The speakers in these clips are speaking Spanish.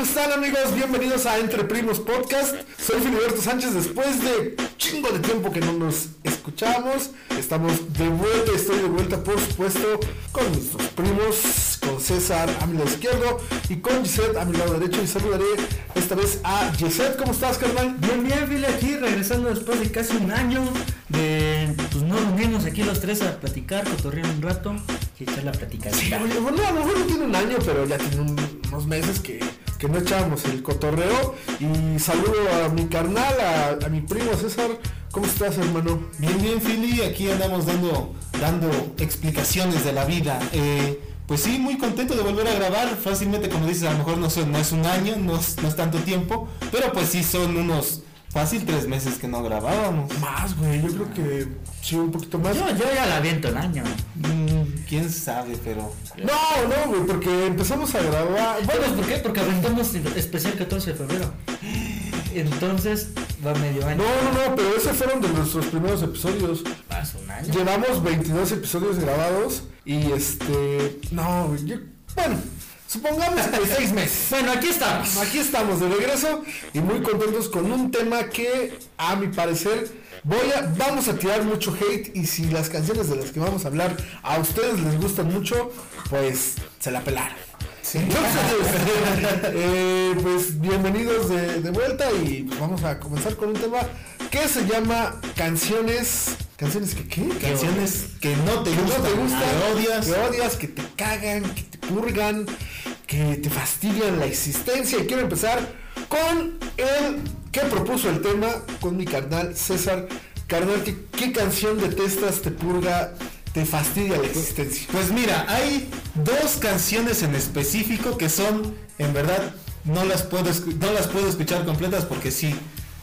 ¿Cómo están amigos? Bienvenidos a Entre Primos Podcast. Soy Filiberto Sánchez. Después de chingo de tiempo que no nos escuchábamos, estamos de vuelta. Estoy de vuelta, por supuesto, con nuestros primos, con César a mi lado izquierdo y con Gisette a mi lado derecho. Y saludaré esta vez a Gisette. ¿Cómo estás, carnal? Bien, bien, Fili, aquí regresando después de casi un año de pues no reunimos aquí los tres a platicar, cotorrear un rato y echar la platicada. Sí, oye, bueno, a lo mejor no tiene un año, pero ya tiene un- unos meses que, que no echábamos el cotorreo. Y saludo a mi carnal, a, a mi primo César. ¿Cómo estás, hermano? Bien, bien, Philly, aquí andamos dando, dando explicaciones de la vida. Eh, pues sí, muy contento de volver a grabar. Fácilmente, como dices, a lo mejor no, son, no es un año, no es, no es tanto tiempo, pero pues sí son unos fácil tres meses que no grabábamos. Más, güey, yo creo que sí, un poquito más. Yo, yo ya la aviento el año. Mm, Quién sabe, pero. No, no, güey, porque empezamos a grabar. Bueno, ¿por qué? Porque aventamos especial 14 de febrero. Entonces va medio año. no, no, no, pero esos fueron de nuestros primeros episodios. Pasa un año. Llevamos 22 episodios grabados y este. No, güey, yo- bueno, supongamos que seis meses. Bueno, aquí estamos. Aquí estamos de regreso y muy contentos con un tema que a mi parecer voy a vamos a tirar mucho hate y si las canciones de las que vamos a hablar a ustedes les gustan mucho, pues se la pelaron. Entonces, eh, pues bienvenidos de, de vuelta y pues vamos a comenzar con un tema que se llama canciones. ¿Canciones que qué? Canciones que no te que no gustan, te gustan, que odias. que odias, que te cagan, que te purgan, que te fastidian la existencia. Y quiero empezar con el que propuso el tema, con mi carnal César. Carnal, ¿qué, qué canción detestas, te purga, te fastidia la existencia? Pues mira, hay dos canciones en específico que son, en verdad, no las puedo, no las puedo escuchar completas porque sí,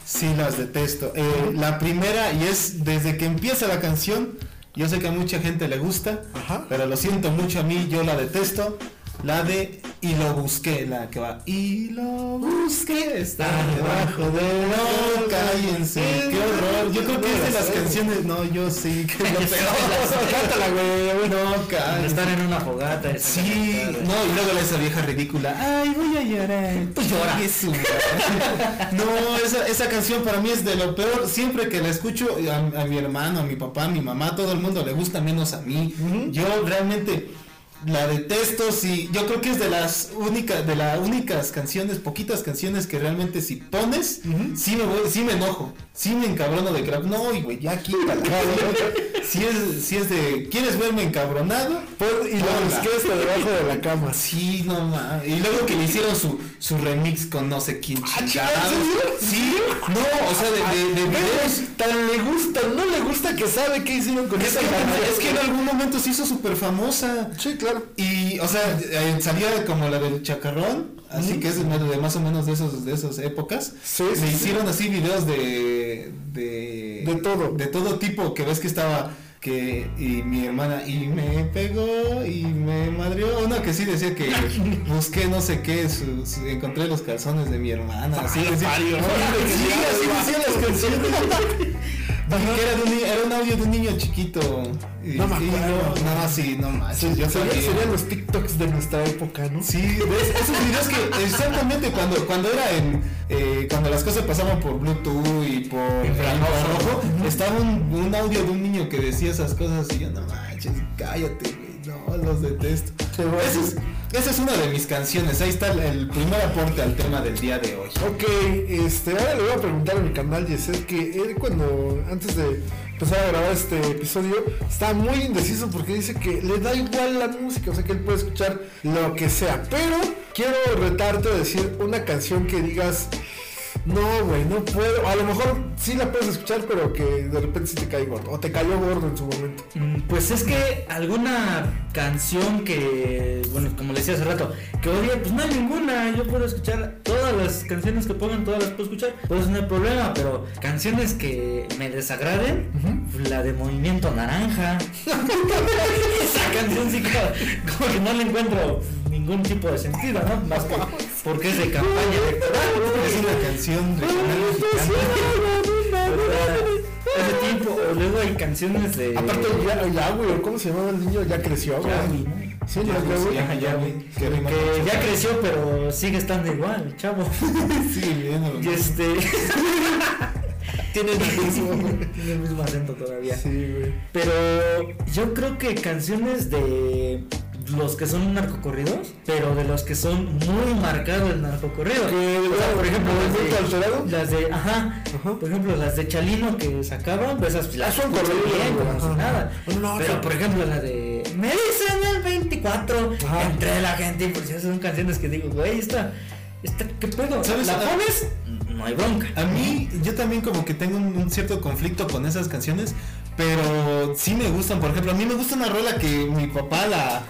sí las detesto. Eh, la primera, y es desde que empieza la canción, yo sé que a mucha gente le gusta, Ajá. pero lo siento mucho a mí, yo la detesto. La de Y lo busqué, la que va Y lo busqué, está debajo de No, cállense, qué horror. Yo creo que es de las canciones, no, yo sí, que lo peor. Cántala, güey. No, cállense. Estar en una fogata. Sí, no, y luego esa vieja ridícula. Ay, voy a llorar. Pues llora. Qué su- No, esa, esa canción para mí es de lo peor. Siempre que la escucho, a, a mi hermano, a mi papá, a mi mamá, a todo el mundo le gusta menos a mí. Yo realmente la detesto. Sí, yo creo que es de las únicas, de las únicas canciones, poquitas canciones que realmente si pones, sí me voy, sí me enojo, sí me encabrono de crap. No, y güey, ya quítala. si es, si es de, ¿quieres verme encabronado? Y lo busqué hasta debajo de la cama. Sí, no mames. Y luego que le hicieron su, su remix con no sé quién Ah, chingados. ¿en serio? Sí, no, o sea, de, de, de videos. Tan le gusta, no le gusta que sabe qué hicieron con Es esa es que en algún momento se hizo súper famosa. Sí, claro. Y, o sea, salía como la del chacarrón, así que es de, más o menos de esos de esas épocas. Sí, sí, Le sí. hicieron así videos de, de De todo. de todo tipo que ves que estaba que y mi hermana y me pegó y me madrió uno que sí decía que busqué no sé qué su- su- encontré los calzones de mi hermana así decía sí, así decían las canciones era, de un, era un audio de un niño chiquito. Y, No me y acuerdo. no, no, sí, no manches, yo Serían, los TikToks de nuestra época, ¿no? Sí, ves, esos videos que exactamente cuando, cuando era en eh, cuando las cosas pasaban por Bluetooth y por infrarrojo, estaba un, un audio de un niño que decía esas cosas y yo no manches, cállate, los detesto. Esa es, esa es una de mis canciones, ahí está el, el primer aporte al tema del día de hoy. Ok, este, ahora le voy a preguntar a mi canal Yeset que él cuando, antes de empezar a grabar este episodio, está muy indeciso porque dice que le da igual la música, o sea que él puede escuchar lo que sea, pero quiero retarte a decir una canción que digas, no, güey, no puedo, a lo mejor sí la puedes escuchar, pero que de repente sí te cae gordo, o te cayó gordo en su momento. Mm, Pues es que alguna canción que, bueno, como le decía hace rato, que odie, pues no hay ninguna. Yo puedo escuchar todas las canciones que pongan, todas las puedo escuchar, por eso no hay problema. Pero canciones que me desagraden, la de Movimiento Naranja. Esa canción sí como, como que no le encuentro ningún tipo de sentido, ¿no? Más que porque es de campaña electoral. Es una canción regional. Hace tiempo o luego hay canciones de. Aparte, ya, ya, güey, o ¿cómo se llamaba el niño? Ya creció, güey. Ya, güey, ¿no? Sí, Ya, ya, sí, ajá, ya, güey. Que Que ya creció, pero sigue estando igual, chavo. Sigue viviendo Y este. Tiene el mismo. Tiene el mismo acento todavía. Sí, güey. Pero yo creo que canciones de los que son narcocorridos, pero de los que son muy marcados el narcocorrido. Que, O sea, por ejemplo, las de, alterado. las de, ajá, Ajá. por ejemplo, las de Chalino que sacaban, pues esas las Ah, son corridos, bien, si nada. No, pero por ejemplo, la de Me dicen el 24 Ajá. entre la gente, y pues esas son canciones que digo, güey, esta, esta, ¿qué pedo? ¿Sabes? ¿La pones? No hay bronca. A mí, yo también como que tengo un, un cierto conflicto con esas canciones, pero sí me gustan. Por ejemplo, a mí me gusta una rola que mi papá la,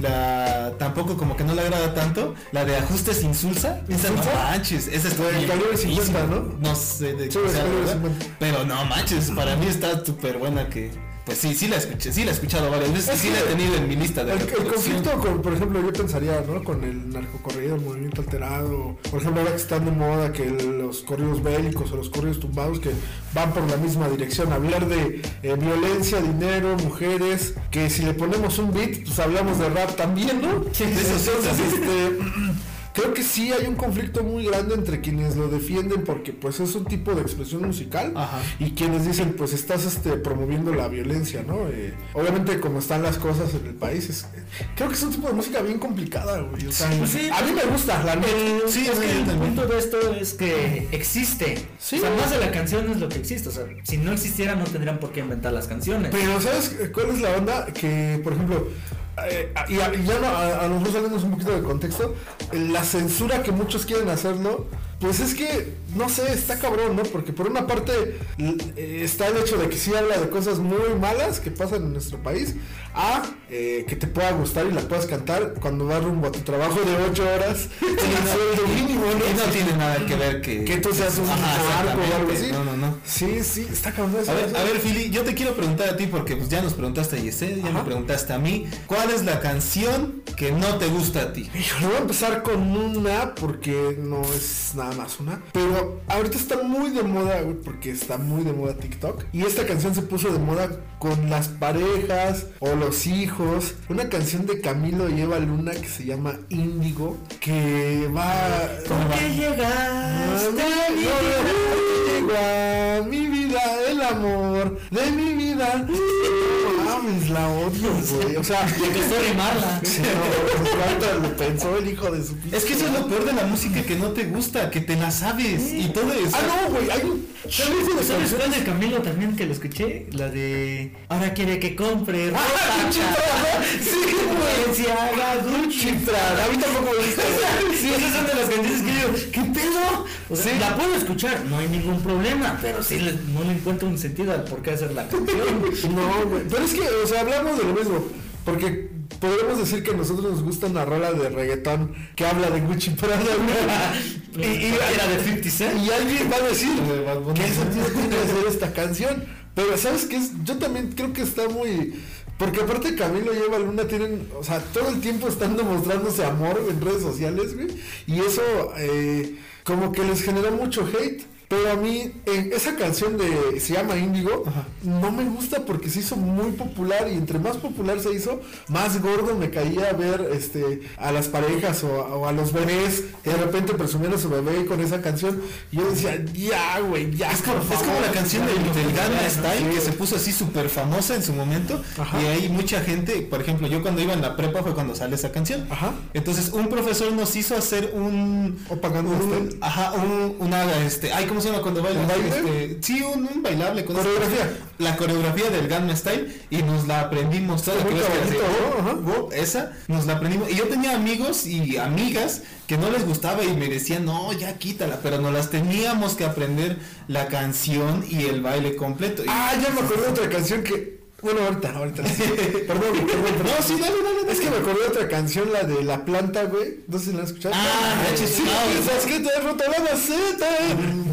la tampoco como que no le agrada tanto, la de ajustes insulsa. Esa no manches, esa De bien calibre 50, buenísima. ¿no? No sé de Sí, qué de sea, calibre ¿verdad? 50. pero no manches, para mí está súper buena que pues sí, sí la escuché, sí la he escuchado varias veces, Es sí la he tenido en mi lista de El, el conflicto con, por ejemplo, yo pensaría, ¿no? Con el narcocorrido, el movimiento alterado, por ejemplo, ahora que están de moda que los corridos bélicos o los corridos tumbados que van por la misma dirección, hablar de eh, violencia, dinero, mujeres, que si le ponemos un beat, pues hablamos de rap también, ¿no? Sí, sí, también. este, creo que sí hay un conflicto muy grande entre quienes lo defienden porque pues es un tipo de expresión musical Ajá. y quienes dicen pues estás este promoviendo la violencia, ¿no? Eh, obviamente como están las cosas en el país, es- creo que es un tipo de música bien complicada, güey. O sea, sí. a mí me gusta, la neta. Sí, es que el punto de esto es que existe. Sí. O sea, más de la canción es lo que existe. O sea, si no existiera no tendrían por qué inventar las canciones. Pero ¿sabes cuál es la onda? Que, por ejemplo, eh, y, ya a, nosotros saliendo un poquito de contexto, la censura que muchos quieren hacerlo, pues es que, no sé, está cabrón, ¿no? Porque por una parte eh, está el hecho de que sí habla de cosas muy malas que pasan en nuestro país, a eh, que te pueda gustar y la puedas cantar cuando vas rumbo a tu trabajo de 8 horas en el sueldo mínimo, Y ¿no? no tiene nada que ver que... Que tú seas un narco o algo así. No, no, no. Sí, sí, está cabrón. eso, A ver, eso. a ver, Fili, yo te quiero preguntar a ti porque pues ya nos preguntaste a Yesel, ya Ajá. me preguntaste a mí. ¿Cuál es la canción que no te gusta a ti? Híjole, voy a empezar con una porque no es nada más una. Pero ahorita está muy de moda, güey, porque está muy de moda TikTok. Y esta canción se puso de moda con las parejas o los hijos. Una canción de Camilo y Eva Luna que se llama Índigo. Que va. Ah, mi vida? a mi vida, el amor de mi la odio, güey. O sea, Le costó rimarla. Sí, no, lo pensó el hijo de su Es que eso es lo peor de la música que no te gusta, que te la sabes y todo eso. Ah, no, güey, hay un ¿Sabes, chingo de ¿Sabes canciones. cuál de Camilo también que lo escuché? La de Ahora quiere que compre. Ah. Sí, güey. Se haga Gucci. A mí tampoco me gusta. Sí, esas son de las canciones que yo, ¿qué pedo? O sea, Sí. la puedo escuchar, no hay ningún problema, pero sí le- no le encuentro un sentido al por qué hacer la canción. No, güey. Pero es que, o sea, hablamos de lo mismo. Porque podemos decir que a nosotros nos gusta una rola de reggaetón que habla de Gucci Prada, y, y era de 50 Cent. Y alguien va a decir. ¿qué sentido tiene hacer esta canción? Pero ¿sabes qué? Yo también creo que está muy... Porque aparte Camilo y Eva Luna tienen, o sea, todo el tiempo están demostrándose amor en redes sociales, güey. Y eso eh, como que les generó mucho hate. Pero a mí, en esa canción de se llama Índigo, no me gusta porque se hizo muy popular y entre más popular se hizo, más gordo me caía ver este a las parejas o, o a los bebés que de repente presumieron a su bebé con esa canción. Y yo decía, ya, güey, ya. Es como, es como favor". la canción del, del Gangnam Style sí. que se puso así súper famosa en su momento Ajá. y hay mucha gente, por ejemplo, yo cuando iba en la prepa fue cuando sale esa canción. Ajá. Entonces un profesor nos hizo hacer un Style. ajá, un, una este, ¿cómo se llama cuando baile? Este, sí, un, un bailable con Coreografía. La coreografía del Gangnam Style y nos la aprendimos toda esa nos la aprendimos y yo tenía amigos y amigas que no les gustaba y me decían, "No, ya quítala", pero nos las teníamos que aprender la canción y el baile completo. Y- Ah, ya me acordé de otra canción que. Bueno, ahorita, ahorita. perdón, perdón, perdón. No, sí, dale, dale, dale. Es que me acordé de otra canción, la de La Planta, güey. No sé si la has escuchado. Ah, sí, sí, piensas que te has roto la maceta.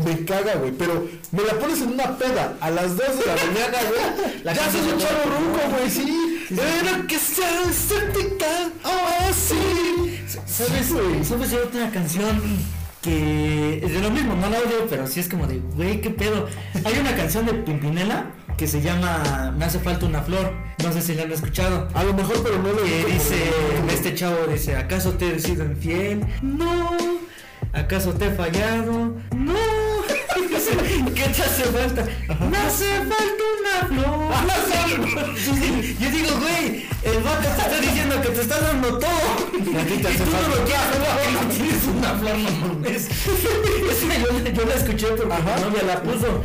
Me caga, güey. Pero me la pones en una peda a las 2 de la mañana, güey. La ya soy un chavo ruco, güey, sí. Pero que sea estética. Oh, sí. ¿Sabes? Güey. ¿Sabes? Otra canción que es de lo mismo, no la odio, pero sí es como de, güey, qué pedo. Hay una canción de Pimpinela que se llama Me hace falta una flor, no sé si la han escuchado. A lo mejor, pero no lo Que dice, este chavo dice, ¿acaso te he sido infiel? No. ¿Acaso te he fallado? No. ¿Qué te hace falta? Me hace falta una flor. Yo digo, güey, el vato te está diciendo que te está dando todo. Y te Y tú no lo quieres, no tienes una flor, no mames. Yo, yo la escuché porque Ajá. mi novia la puso.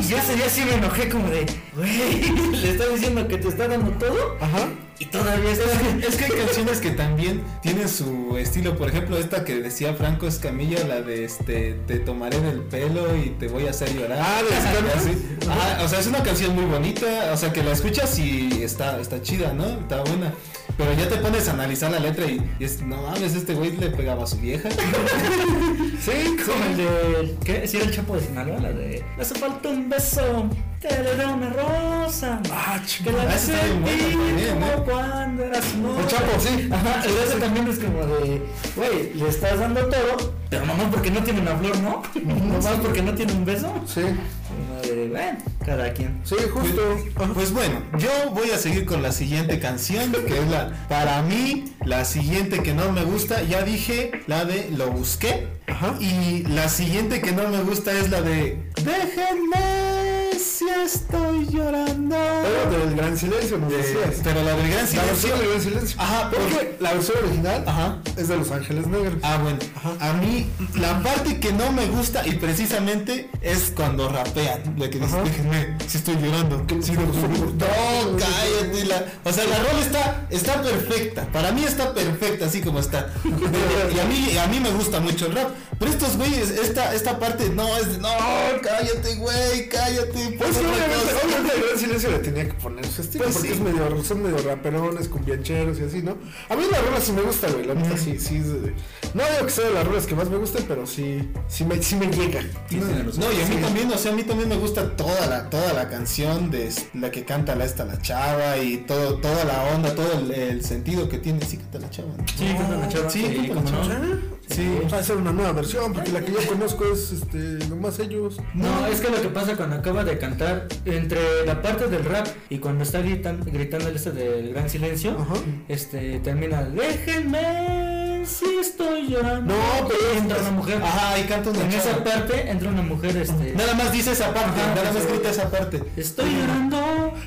Y yo ese día sí me enojé como de, güey, le está diciendo que te está dando todo. Ajá. Y todavía está... Es que hay canciones que también tienen su estilo. Por ejemplo, esta que decía Franco Escamilla, la de este Te tomaré del pelo y te voy a hacer llorar. Ah, de o sea, es una canción muy bonita. O sea, que la escuchas y está, está chida, ¿no? Está buena. Pero ya te pones a analizar la letra y, y es, no mames, este güey le pegaba a su vieja. Sí, Como el de. ¿Qué? Si era el Chapo de Sinaloa, la de. Me hace falta un beso, te una rosa. Ah, Que la también, como ¿eh? cuando eras no. El Chapo, sí. Ajá, el beso también es como de. Güey, le estás dando todo, pero nomás porque no tiene una flor, ¿no? Nomás porque no tiene un beso. Sí, Como de, bueno, cada quien. sí, justo. Ajá. Pues bueno, yo voy a seguir con la siguiente canción, que es la, para mí, la siguiente que no me gusta, ya dije, la de Lo Busqué. Ajá. Y la siguiente que no me gusta es la de Déjenme si estoy llorando. Pero del gran silencio, decías. pero la del gran La silencio. versión del gran silencio. Ajá, Porque la versión original Ajá. es de Los Ángeles Negros. Ah, bueno. A mí, la parte que no me gusta y precisamente es cuando rapean. La que dice, déjenme, si estoy llorando. Que- Si no, no, cállate. La, o sea, la rola está, está perfecta. Para mí está perfecta así como está. y a mí, a mí me gusta mucho el rap. Pero estos güeyes, esta, esta parte no es de, no, cállate, güey, cállate. Pues sí, otra obviamente, cosa". obviamente el gran silencio le tenía que poner su estilo, Pues porque sí. es medio, son medio raperones, cumbiancheros y así, ¿no? A mí la rola sí me gusta, güey, la neta sí, sí, es de- no digo que sea de las rolas que más me gusten, pero sí, sí me, sí me llega. No, y a mí Sí. también, o sea, a mí también me gusta toda la, toda la canción de la que canta la esta la chava y todo, toda la onda, todo el, el sentido que tiene. Sí, canta la chava. ¿no? Sí, canta la chava. Sí, Sí, canta la chava. Sí. Va a ser una nueva versión, porque la que yo conozco es, este, nomás ellos. No, es que lo que pasa cuando acaba de cantar, entre la parte del rap y cuando está gritando, gritando el este del gran silencio, Ajá. este termina, déjenme si estoy llorando. No, pero entra una mujer. Ajá, y canta una en esa parte entra una mujer, este. Nada más dice esa parte, Ajá, nada más sí. grita esa parte. Estoy llorando.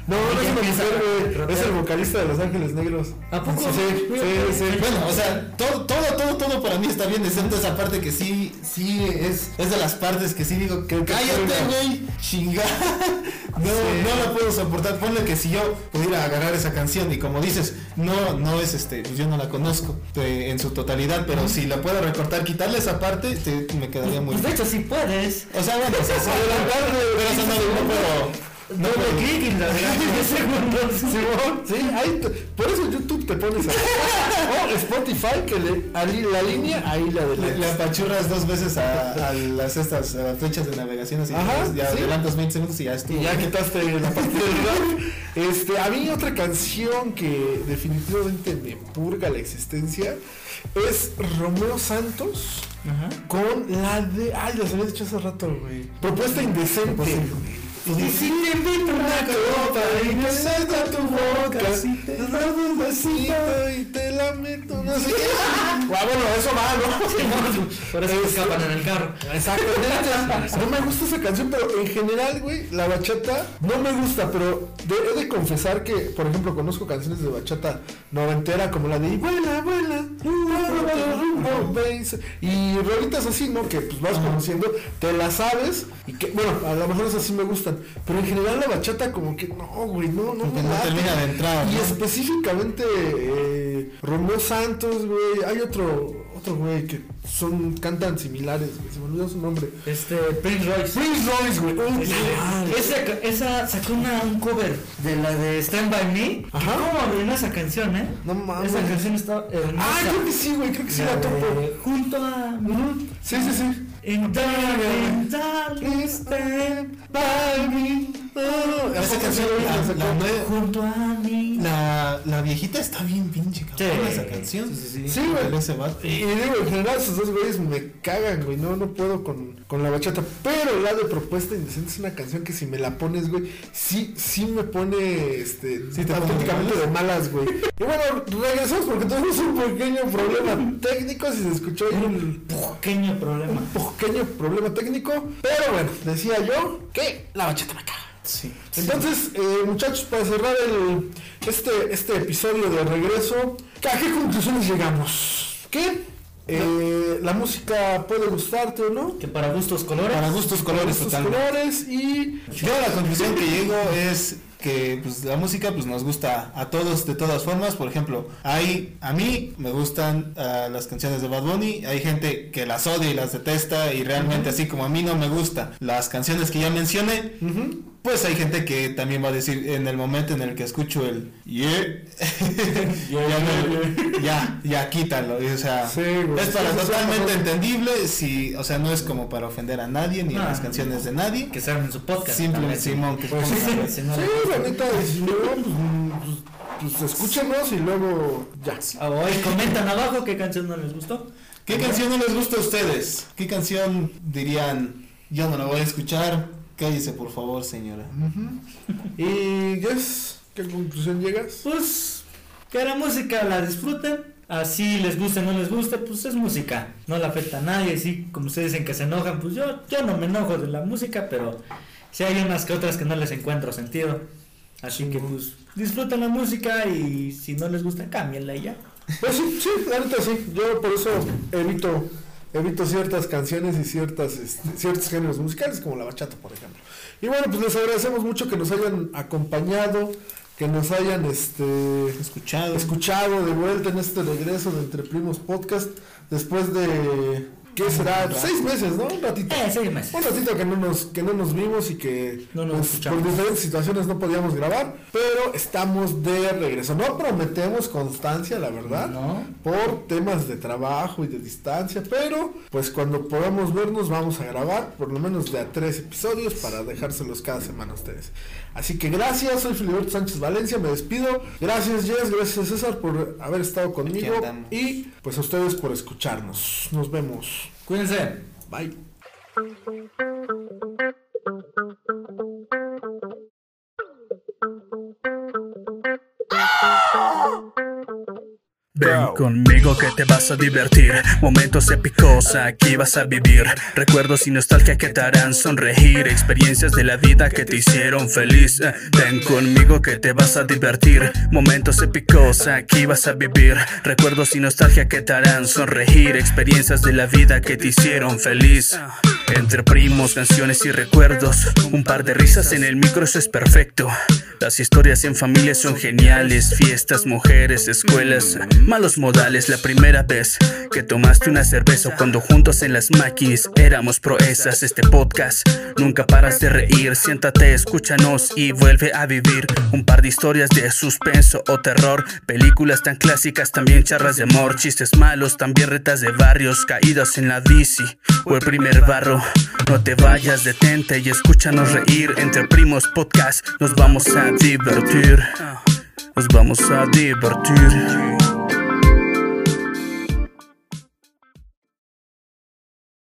No, no es ya una mujer, güey, es el vocalista de Los Ángeles Negros. ¿A poco? Sí, sí, sí, sí. Bueno, o sea, todo, todo, todo, todo para mí está bien, excepto esa parte que sí, sí, es, es de las partes que sí digo que cállate, güey, chingada. No, no la puedo soportar. Ponle que si yo pudiera agarrar esa canción y como dices, no, no es este, pues yo no la conozco eh, en su totalidad, pero si la puedo recortar, quitarle esa parte, te- me quedaría muy Pues de bien. hecho, sí puedes. O sea, bueno, o sea, sí, pero eso no, me clic y la de 10 segundos. Sí, ahí por eso YouTube te pones a. O Spotify, que le, ali- la línea, ahí la de Le, le apachurras dos veces a, a las estas a las flechas de navegación así Ajá, ya sí. adelantas 20 segundos y ya estuvo. Y ya quitaste la parte del rap. Este, a mí otra canción que definitivamente me purga la existencia es Romeo Santos Ajá. con la de. Ay, les había dicho hace rato, güey. Propuesta indecente. Y si te invito una copa y me acerco a tu boca, Si te doy un besito y te la meto, no sé qué. Ah, bueno, eso va, ¿no? Por eso escapan en el carro. Exactamente. No me gusta esa canción, pero en general, güey, la bachata no me gusta, pero he de confesar que, por ejemplo, conozco canciones de bachata noventera como la de "Y Vuela, vuela, rumbo, rumbo, bass", y rolitas así, ¿no? Que pues vas conociendo, te las sabes, y que, bueno, a lo mejor esas sí me gustan, pero en general la bachata como que no, güey, no, no me no termina de entrar, Y ¿no? específicamente eh, Romeo Santos, güey, hay otro, otro güey que son, cantan similares, güey, se me olvidó su nombre. Este, Prince Royce. Prince Royce, güey. Madre. esa, esa sacó una, un cover de la de Stand By Me. Ajá. ¿Cómo arruinó esa canción, eh? No mames. Esa canción está hermosa. Ah, creo que sí, güey, creo que sí La la topo. Junto a Sí, sí, sí. In darling, stand By me. Esa canción, la, la Junto a mí. la, la viejita está bien pinche cabrona Sí. esa canción. Sí, sí, sí. Sí, güey. Y, y digo, en general, esos dos güeyes me cagan, güey. No, no puedo con, con la bachata. Pero la de Propuesta Indecente es una canción que si me la pones, güey, sí, sí me pone, este, Sí te auténticamente de malas, güey. Y bueno, regresamos porque tenemos un pequeño problema técnico. Si se escuchó ahí un Pequeño problema. pequeño problema técnico. Pero bueno, decía yo que la bachata me caga. Sí. Entonces, eh, muchachos, para cerrar el, este, este episodio de regreso, ¿a qué conclusiones llegamos? Que eh, la música puede gustarte o no. Que para gustos colores. Para gustos colores totalmente. colores y Yo la conclusión que llego es que pues, la música pues nos gusta a todos de todas formas. Por ejemplo, hay a mí me gustan ah, las canciones de Bad Bunny. Hay gente que las odia y las detesta y realmente así como a mí no me gusta las canciones que ya mencioné. Pues hay gente que también va a decir en el momento en el que escucho el yeah, ya, ya, ya quítalo. y, o sea, Sí, güey. es para totalmente entendible. Si, o sea, no es como para ofender a nadie ni a No. las canciones de nadie. Que sean en su podcast. Simplemente. Simón que Pues sí, sí, la neta, pues, pues, pues escúchenos y luego ya. Ah, Hoy comentan abajo qué canción no les gustó. ¿Qué canción no les gusta a ustedes? ¿Qué canción dirían yo no la voy a escuchar? Cállese por favor, señora. Y Jess, ¿qué conclusión llegas? Pues que la música la disfruten. Así les guste o no les guste, pues es música. No le afecta a nadie. Así como ustedes dicen que se enojan, pues yo, yo no me enojo de la música, pero sí hay unas que otras que no les encuentro sentido. Así que pues disfruten la música y si no les gusta, cámbienla y ya. Pues sí, sí, la neta sí. Yo por eso evito, evito ciertas canciones y ciertas, este, ciertos géneros musicales, como la bachata, por ejemplo. Y bueno, pues les agradecemos mucho que nos hayan acompañado, que nos hayan este Escuchado. escuchado de vuelta en este regreso de Entre Primos Podcast después de ¿qué será? Seis meses, ¿no? Un ratito. Eh, seis meses. Un ratito que no nos, que no nos vimos y que No nos pues, por diferentes situaciones no podíamos grabar, pero estamos de regreso. No prometemos constancia, la verdad, No. por temas de trabajo y de distancia, pero pues cuando podamos vernos vamos a grabar por lo menos de a tres episodios para dejárselos cada semana a ustedes. Así que gracias, soy Filiberto Sánchez Valencia, me despido. Gracias Jess, gracias César por haber estado conmigo y pues a ustedes por escucharnos. Nos vemos. Cuídense. Bye. Ven conmigo que te vas a divertir, momentos épicos aquí vas a vivir, recuerdos y nostalgia que te harán sonreír, experiencias de la vida que te hicieron feliz. Ven conmigo que te vas a divertir, momentos épicos aquí vas a vivir, recuerdos y nostalgia que te harán sonreír, experiencias de la vida que te hicieron feliz. Entre primos, canciones y recuerdos, un par de risas en el micro eso es perfecto. Las historias en familia son geniales, fiestas, mujeres, escuelas, malos modales. La primera vez que tomaste una cerveza cuando juntos en las máquinas éramos proezas. Este podcast nunca paras de reír. Siéntate, escúchanos y vuelve a vivir un par de historias de suspenso o terror. Películas tan clásicas, también charlas de amor, chistes malos, también retas de barrios, caídas en la bici o el primer barro. No te vayas, detente y escúchanos reír. Entre primos podcast nos vamos a divertir. Nos vamos a divertir.